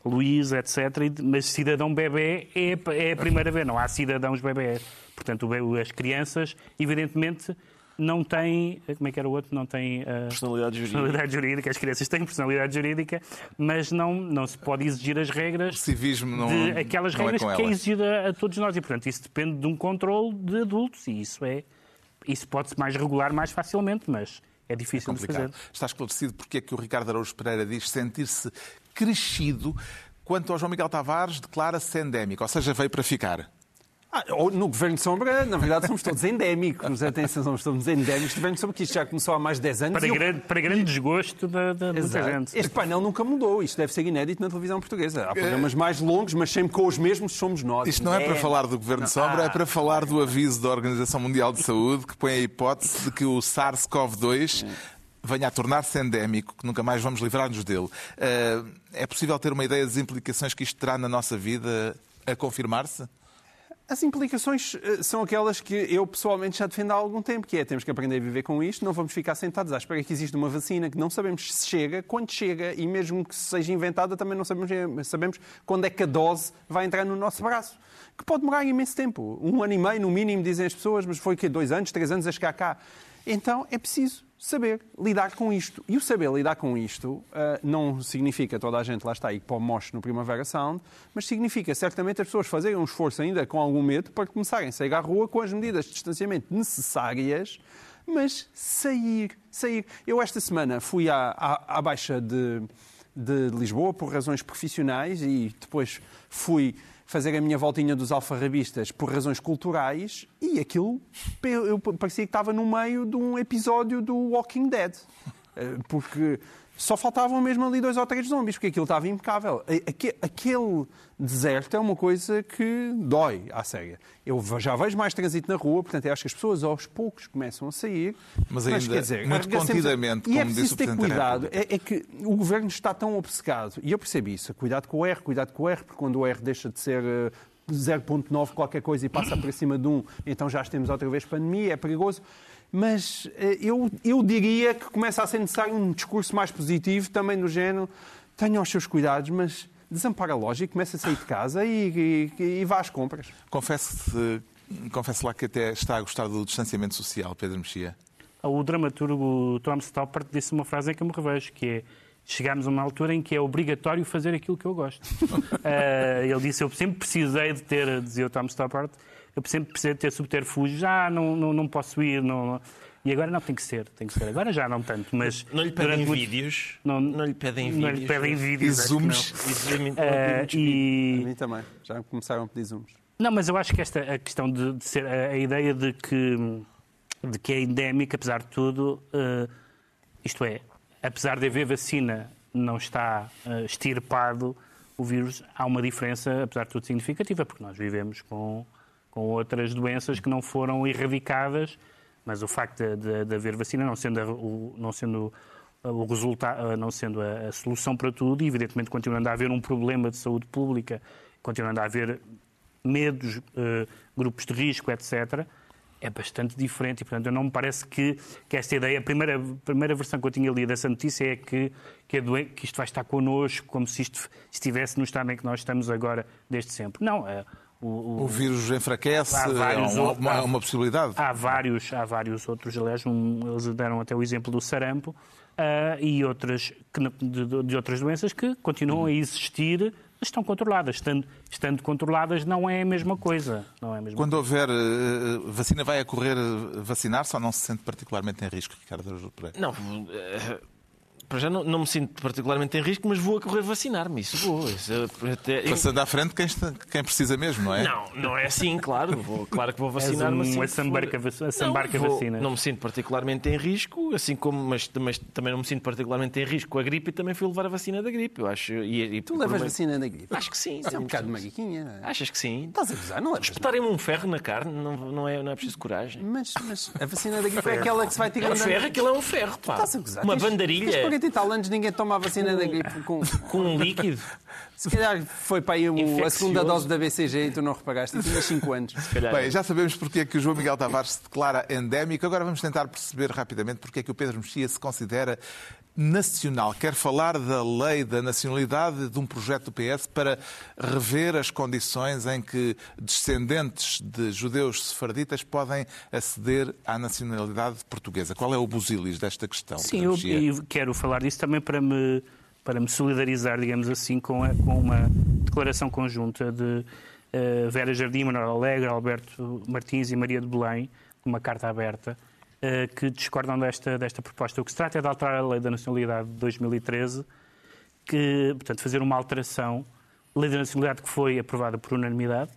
Luís, etc. Mas cidadão bebê é, é a primeira vez, não há cidadãos bebés. Portanto, as crianças, evidentemente, não têm. Como é que era o outro? Não têm. ah, Personalidade jurídica. personalidade jurídica. As crianças têm personalidade jurídica, mas não, não se pode exigir as regras Civismo não, de aquelas não é regras com que é elas. exigido a, todos nós. E, portanto, isso depende de um controle de adultos. E isso é. Isso pode-se mais regular mais facilmente, mas é difícil de complicado. fazer. Está esclarecido porque é que o Ricardo Araújo Pereira diz sentir-se crescido quanto ao João Miguel Tavares declara-se endémico, ou seja, veio para ficar. Ah, ou no Governo de Sombra, na verdade, somos todos endémicos. Atenção, somos todos endémicos. Governo de Sombra, que isto já começou há mais de 10 anos. Para, e eu- grande, para grande desgosto da, da, muita gente. Este painel nunca mudou. Isto deve ser inédito na televisão portuguesa. Há programas mais longos, mas sempre com os mesmos somos nós. Isto não é para falar do Governo de Sombra, é para falar do aviso da Organização Mundial de Saúde que põe a hipótese de que o SARS-CoV-2 venha a tornar-se endémico, que nunca mais vamos livrar-nos dele. Eh, É possível ter uma ideia das implicações que isto terá na nossa vida a confirmar-se? As implicações eh, são aquelas que eu pessoalmente já defendo há algum tempo, que é temos que aprender a viver com isto, não vamos ficar sentados à espera que exista uma vacina que não sabemos se chega, quando chega, e mesmo que seja inventada também não sabemos, eh, sabemos quando é que a dose vai entrar no nosso braço. Que pode demorar imenso tempo. Um ano e meio, no mínimo, dizem as pessoas, mas foi que dois anos, três anos a chegar cá. Então é preciso saber lidar com isto. E o saber lidar com isto ah, não significa toda a gente lá está ir para o moche no Primavera Sound, mas significa certamente as pessoas fazerem um esforço ainda com algum medo para começarem a sair à rua com as medidas de distanciamento necessárias, mas sair, sair. Eu esta semana fui à, à, à Baixa de, de Lisboa por razões profissionais e depois fui fazer a minha voltinha dos alfarrabistas por razões culturais e aquilo eu parecia que estava no meio de um episódio do Walking Dead. Eh, Porque só faltavam mesmo ali dois ou três zombies, porque aquilo estava impecável. Aquele deserto é uma coisa que dói à séria. Eu já vejo mais trânsito na rua, portanto, acho que as pessoas aos poucos começam a sair. Mas ainda muito arregacemos- contidamente, E é disse preciso o ter Presidente cuidado. É, é que o governo está tão obcecado, e eu percebo isso, cuidado com o R, cuidado com o R, porque quando o R deixa de ser eh, 0.9 qualquer coisa e passa para cima de 1, então já temos outra vez pandemia, é perigoso. Mas eh, eu, eu diria que começa a ser necessário um discurso mais positivo, também do género, tenha os seus cuidados, mas desampara a lógica, começa a sair de casa e, e, e vá às compras. Confesso, confesso lá que até está a gostar do distanciamento social, Pedro Mexia. O dramaturgo Tom Stoppard disse uma frase em que eu me revejo, que é chegámos a uma altura em que é obrigatório fazer aquilo que eu gosto. Eh, ele disse, eu sempre precisei de ter, dizia o Tom Stoppard, eu sempre precisei de ter subterfúgio, já não, não, não posso ir, não... E agora não, tem que ser, tem que ser. Agora já não tanto, mas... Não lhe pedem muito- vídeos? Não, Não lhe pedem Não lhe vídeos? pedem vídeos. E zooms? é Eh, muito A e, mim também, já começaram a pedir zooms. não, mas eu acho que esta a questão de, de ser a, a ideia de que de que é endémica, apesar de tudo, eh, isto é, apesar de haver vacina, não está eh, extirpado o vírus, há uma diferença, apesar de tudo, significativa, porque nós vivemos com, com outras doenças que não foram erradicadas, mas o facto de, de- de haver vacina não sendo, a- o, não sendo o resultado, não sendo a, a solução para tudo, e evidentemente continuando a haver um problema de saúde pública, continuando a haver medos, eh, grupos de risco, etc., é bastante diferente. E, portanto, não me parece que, que esta ideia, a primeira, a primeira versão que eu tinha lido dessa notícia é que, que, a que isto vai estar connosco, como se isto estivesse no estado em que nós estamos agora desde sempre. Não, é, o, o- O vírus enfraquece, Há é vários uma, outros- uma- há- uma possibilidade. Há vários, há vários outros, aliás, um, eles deram até o exemplo do sarampo ah, e outras de, de- outras doenças que continuam a existir, mas estão controladas. Estando, estando controladas não é a mesma coisa. Não é a mesma Quando houver eh, vacina, vai a correr eh, vacinar-se ou não se sente particularmente em risco, Ricardo Pereira? Não, eh, para já não, não me sinto particularmente em risco, mas vou a correr vacinar-me. Isso vou. Isso, eh, até- Passando à frente quem, está- quem precisa mesmo, não é? Não, não é assim, claro. Vou, claro que vou vacinar-me um assim. vac- assambarca Não, vacinas. Não me sinto particularmente em risco, assim como, mas, mas também não me sinto particularmente em risco com a gripe e também fui levar a vacina da gripe. Eu acho. E, e, Tu levas por- vacina da gripe? Acho que sim. É um bocado de sim. mariquinha. Achas que sim? Estás a gozar, não levas nada. Espetarem-me um ferro na carne não, não, é, não é preciso coragem. Mas, mas a vacina da gripe é aquela que se vai É tirando... um ferro, aquilo é um ferro, pá. Estás a gozar. Uma Tens- Tens bandarilha 40 e tal anos, ninguém toma a vacina da gripe com... com um líquido. Se calhar foi para aí o- a segunda dose da BCG e tu não repagaste. E tinhas 5 anos. Bem, já sabemos porque é que o João Miguel Tavares se declara endémico. Agora vamos tentar perceber rapidamente porque é que o Pedro Mexia se considera nacional. Quer falar da lei da nacionalidade de um projeto do PS para rever as condições em que descendentes de judeus sefarditas podem aceder à nacionalidade portuguesa. Qual é o busilis desta questão? Sim, eu, Mexia? e quero falar disso também para me, para me solidarizar, digamos assim, com, a- com uma declaração conjunta de eh, Vera Jardim, Manuel Alegre, Alberto Martins e Maria de Belém, uma carta aberta, que discordam desta, desta proposta. O que se trata é de alterar a lei da nacionalidade de 2013, que, portanto, fazer uma alteração, lei da nacionalidade que foi aprovada por unanimidade,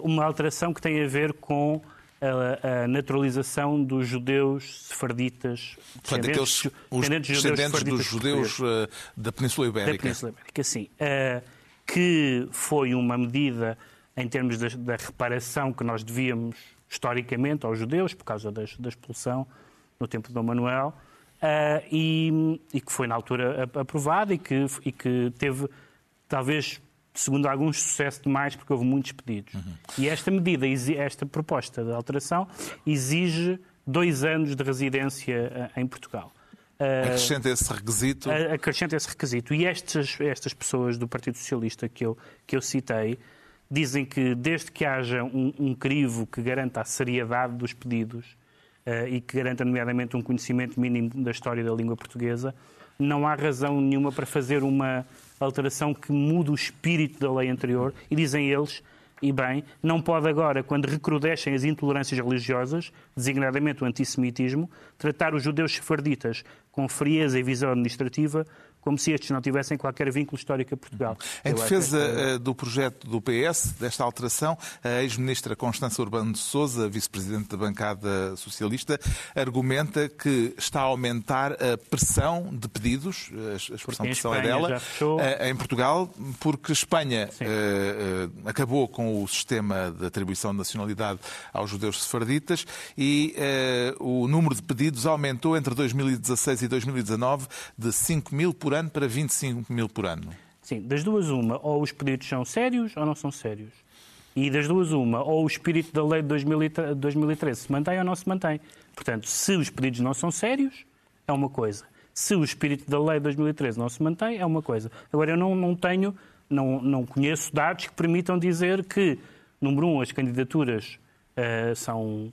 uma alteração que tem a ver com a, a naturalização dos judeus sefarditas, Portanto, aqueles descendentes, os descendentes dos judeus eh, da Península da Ibérica. Península Ibérica, sim. Eh, que foi uma medida em termos da, da reparação que nós devíamos historicamente aos judeus, por causa das- da expulsão no tempo de Dom Manuel, eh, e, e que foi na altura aprovada e que, e que teve, talvez, segundo alguns, sucesso demais, porque houve muitos pedidos. E esta medida, esta proposta de alteração, exige dois anos de residência eh, em Portugal. Eh, Acrescenta esse requisito. acrescenta esse requisito. E estas, estas pessoas do Partido Socialista que eu, que eu citei dizem que desde que haja um, um crivo que garanta a seriedade dos pedidos eh, e que garanta, nomeadamente, um conhecimento mínimo da história da língua portuguesa, não há razão nenhuma para fazer uma alteração que mude o espírito da lei anterior. E dizem eles, e bem, não pode agora, quando recrudescem as intolerâncias religiosas, designadamente o antissemitismo, tratar os judeus sefarditas com frieza e visão administrativa como se estes não tivessem qualquer vínculo histórico a Portugal. Em Eu defesa esta- eh, do projeto do PS, desta alteração, a ex-ministra Constança Urbano de Sousa, vice-presidente da bancada socialista, argumenta que está a aumentar a pressão de pedidos, a expressão pressão é dela, eh, em Portugal, porque Espanha eh, eh, acabou com o sistema de atribuição de nacionalidade aos judeus sefarditas e eh, o número de pedidos aumentou entre 2016 e 2019 de 5 mil por ano para 25 mil por ano. Sim, das duas uma, ou os pedidos são sérios ou não são sérios. E das duas uma, ou o espírito da lei de 2013 2013 se mantém ou não se mantém. Portanto, se os pedidos não são sérios, é uma coisa. Se o espírito da lei de 2013 não se mantém, é uma coisa. Agora, eu não, não tenho, não, não conheço dados que permitam dizer que, número um, as candidaturas eh, são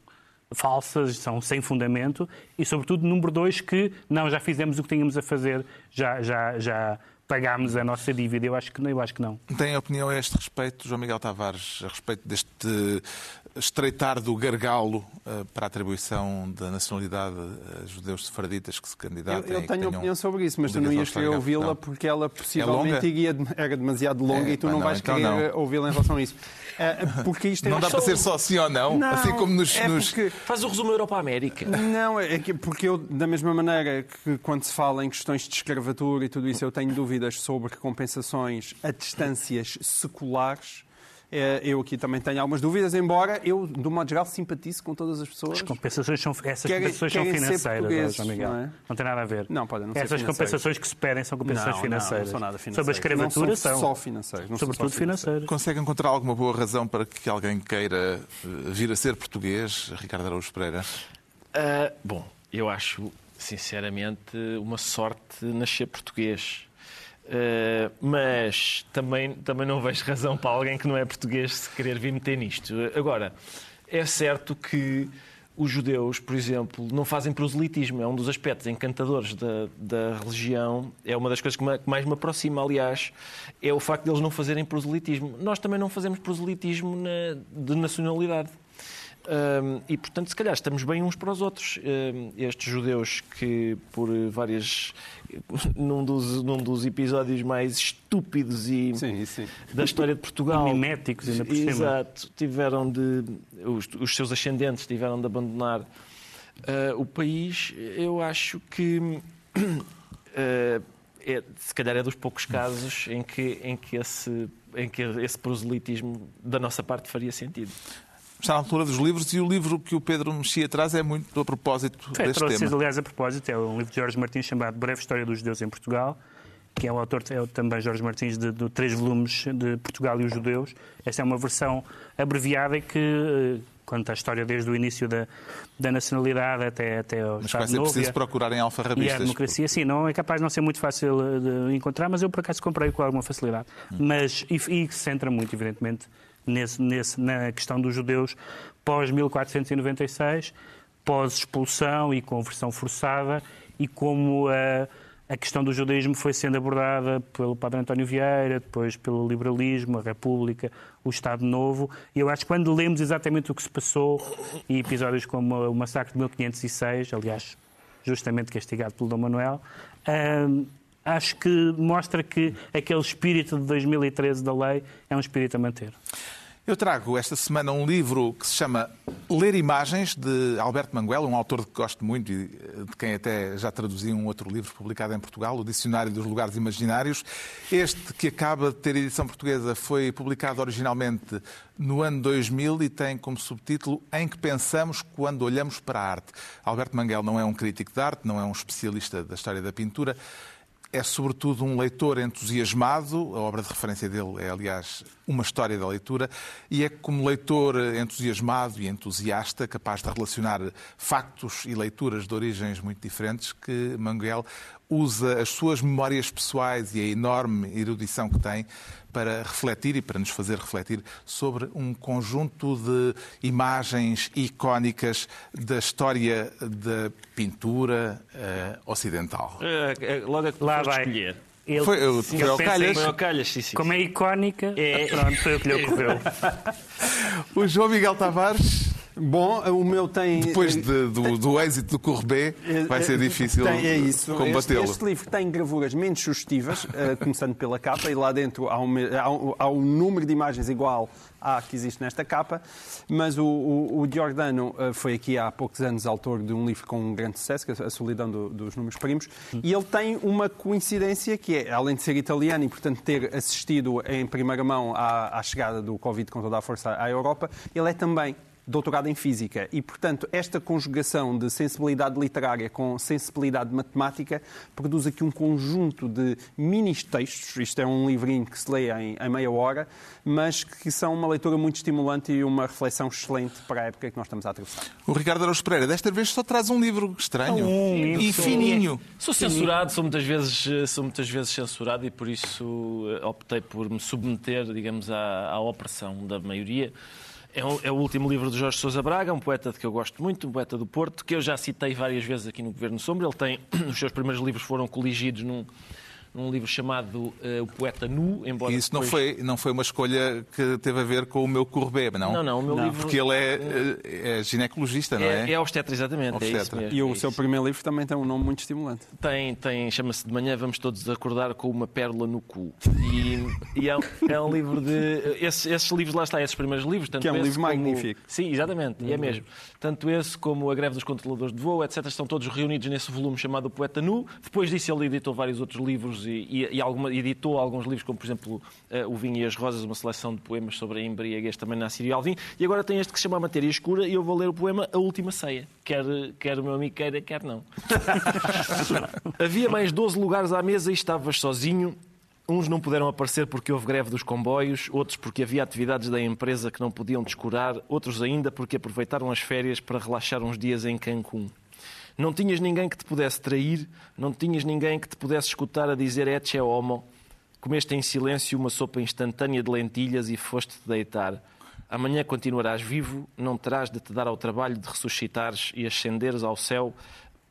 falsas, são sem fundamento e, sobretudo, número dois, que não, já fizemos o que tínhamos a fazer, já, já, já pagámos a nossa dívida. Eu acho que, não- eu acho que não. Tem opinião a este respeito, João Miguel Tavares, a respeito deste estreitar do gargalo eh, para a atribuição da nacionalidade a judeus sefarditas que se Eu, candidatem? eu e que tenho opinião sobre isso, mas tu não ias querer ouvi-la porque ela possivelmente longa? iria, era demasiado longa É, e tu não, não, vais então querer ouvi-la em relação a isso. É, porque isto é Não dá para ser só sim ou não, Não, assim como nos... é nos- Faz o resumo Europa-América. Não, é que porque eu, da mesma maneira que quando se fala em questões de escravatura e tudo isso, eu tenho dúvidas sobre compensações a distâncias seculares. É, Eu aqui também tenho algumas dúvidas, embora eu, de um modo geral, simpatize com todas as pessoas. As compensações são, essas Querem- compensações são querem ser financeiras, João Miguel. não Não, é? tem nada a ver. Não, podem não ser Essas financeiras. compensações que se pedem são compensações Não, financeiras. Não, não são nada financeiras. Sobre a escravatura não são são. só financeiros. Não são Sobretudo só financeiras. Consegue encontrar alguma boa razão para que alguém queira eh, vir a ser português, Ricardo Araújo Pereira? Ah, bom, eu acho, sinceramente, uma sorte nascer português. Ah, mas também, também não vejo razão para alguém que não é português se querer vir meter nisto. Agora, é certo que os judeus, por exemplo, não fazem proselitismo. É um dos aspectos encantadores da, da religião. É uma das coisas que que mais me aproxima, aliás, é o facto de eles não fazerem proselitismo. Nós também não fazemos proselitismo na- de nacionalidade. Hum, e, portanto, se calhar estamos bem uns para os outros. Hum, estes judeus que, por várias. num dos, num dos episódios mais estúpidos e Sim, sim. da história de Portugal. E miméticos, ainda por cima. Exato. Tiveram de. Os, os seus ascendentes tiveram de abandonar ah, o país. Eu acho que. ah, é, se calhar é dos poucos casos em que, em que, esse, em que esse proselitismo da nossa parte faria sentido. Está na altura dos livros e o livro que o Pedro Mexia traz é muito a propósito Foi, deste trouxe, tema. aliás, a propósito, é um livro de Jorge Martins chamado Breve História dos Judeus em Portugal, que é o autor é também Jorge Martins, de, de três volumes de Portugal e os Judeus. Esta é uma versão abreviada e que eh, conta a história desde o início da, da nacionalidade até, até ao Mas Estado vai ser preciso e a- procurar em e a alfarrabistas. democracia, sim, não é capaz de não ser muito fácil eh, de encontrar, mas eu por acaso comprei com alguma facilidade. Mas, e, e se centra muito, evidentemente, nesse, nesse, na questão dos judeus pós-1496, pós-expulsão e conversão forçada, e como a, a questão do judaísmo foi sendo abordada pelo Padre António Vieira, depois pelo liberalismo, a República, o Estado Novo. E eu acho que quando lemos exatamente o que se passou, e episódios como o massacre de 1506, aliás, justamente castigado pelo Dom Manuel, hum, acho que mostra que aquele espírito de 2013 da lei é um espírito a manter. Eu trago esta semana um livro que se chama Ler Imagens, de Alberto Manguel, um autor que gosto muito e eh, de quem até já traduzi um outro livro publicado em Portugal, o Dicionário dos Lugares Imaginários. Este, que acaba de ter edição portuguesa, foi publicado originalmente no ano 2000 e tem como subtítulo Em que pensamos quando olhamos para a arte. Alberto Manguel não é um crítico de arte, não é um especialista da história da pintura, é sobretudo um leitor entusiasmado, a obra de referência dele é, aliás, uma história da leitura, e é como leitor entusiasmado e entusiasta, capaz de relacionar factos e leituras de origens muito diferentes, que Manguel usa as suas memórias pessoais e a enorme erudição que tem para refletir e para nos fazer refletir sobre um conjunto de imagens icónicas da história da pintura eh, ocidental. É, logo é Lá vai. escolher. Ele, Foi- eu- Sim, foi ao calhas. Foi ao calhas, sim, sim. Como é icónica, É. pronto, foi o que lhe ocorreu. O João Miguel Tavares, Bom, o meu tem. depois de- do, do êxito do Courbet, vai ser difícil Tem- é isso. Este, combatê-lo. este livro tem gravuras menos sugestivas, eh, começando pela capa, e lá dentro há um, há um- número de imagens igual à que existe nesta capa, mas o, o, o Giordano eh, foi aqui há poucos anos autor de um livro com um grande sucesso, que é A Solidão do- dos Números Primos, e ele tem uma coincidência que é, além de ser italiano e, portanto, ter assistido em primeira mão à, à chegada do Covid com toda a força à Europa, ele é também doutorado em Física. E, portanto, esta conjugação de sensibilidade literária com sensibilidade matemática produz aqui um conjunto de mini-textos. Isto é um livrinho que se lê em, em meia hora, mas que são uma leitura muito estimulante e uma reflexão excelente para a época que nós estamos a atravessar. O Ricardo Araújo Pereira, desta vez só traz um livro estranho Um, e fininho. Sou censurado, sou muitas vezes, eh, sou muitas vezes censurado e por isso eh, optei por me submeter, digamos, à, à opressão da maioria. É o, é o último livro de Jorge Sousa Braga, um poeta de que eu gosto muito, um poeta do Porto, que eu já citei várias vezes aqui no Governo Sombra. Ele tem, os seus primeiros livros foram coligidos num, num livro chamado eh, O Poeta Nu, embora E isso não depois- foi, não foi uma escolha que teve a ver com o meu Courbet, não? Não, não, o meu livro- Porque ele é, eh, é ginecologista, não é? É, é obstetra, exatamente. É isso Obstetra. mesmo, E é o isso. seu primeiro livro também tem um nome muito estimulante. Tem, tem chama-se De Manhã Vamos Todos Acordar com uma Pérola no Cu. E, e é, um, é um livro de. Esses, esses livros, lá está, esses primeiros livros. Tanto Que é um livro como- magnífico. Sim, exatamente, e é mesmo. Tanto esse como A Greve dos Controladores de Voo, etc., estão todos reunidos nesse volume chamado O Poeta Nu. Depois disso, ele editou vários outros livros e, e, e alguma, editou alguns livros, como por exemplo eh, O Vinho e as Rosas, uma seleção de poemas sobre a embriaguez também na Síria Alvim. E agora tem este que se chama A Matéria Escura e eu vou ler o poema A Última Ceia. Quer, quer o meu amigo queira, quer não. Havia mais 12 lugares à mesa e estavas sozinho. Uns não puderam aparecer porque houve greve dos comboios, outros porque havia atividades da empresa que não podiam descurar, outros ainda porque aproveitaram as férias para relaxar uns dias em Cancún. Não tinhas ninguém que te pudesse trair, não tinhas ninguém que te pudesse escutar a dizer etche homo. Comeste em silêncio uma sopa instantânea de lentilhas e foste-te deitar. Amanhã continuarás vivo, não terás de te dar ao trabalho de ressuscitares e ascenderes ao céu,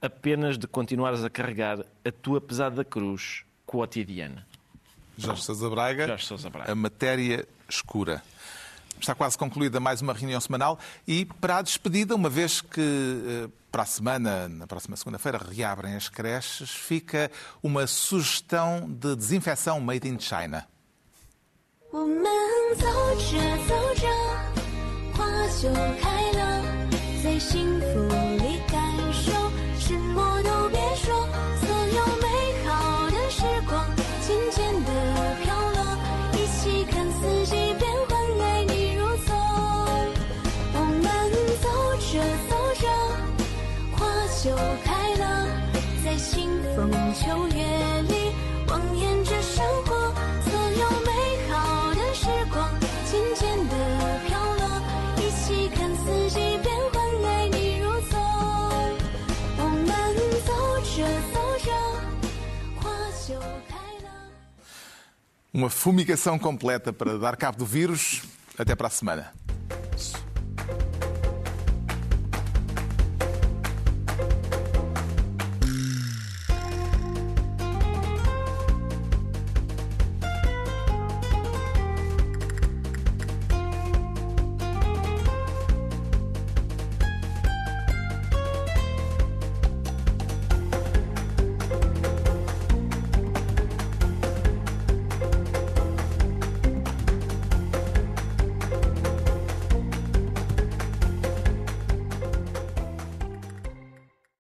apenas de continuares a carregar a tua pesada cruz cotidiana. Jorge Sousa Braga, Jorge Sousa Braga. A Matéria Escura. Está quase concluída mais uma reunião semanal e para a despedida, uma vez que eh, para a semana, na próxima segunda-feira, reabrem as creches, fica uma sugestão de desinfecção made in China. uma fumigação completa para dar cabo do vírus. Até para a semana.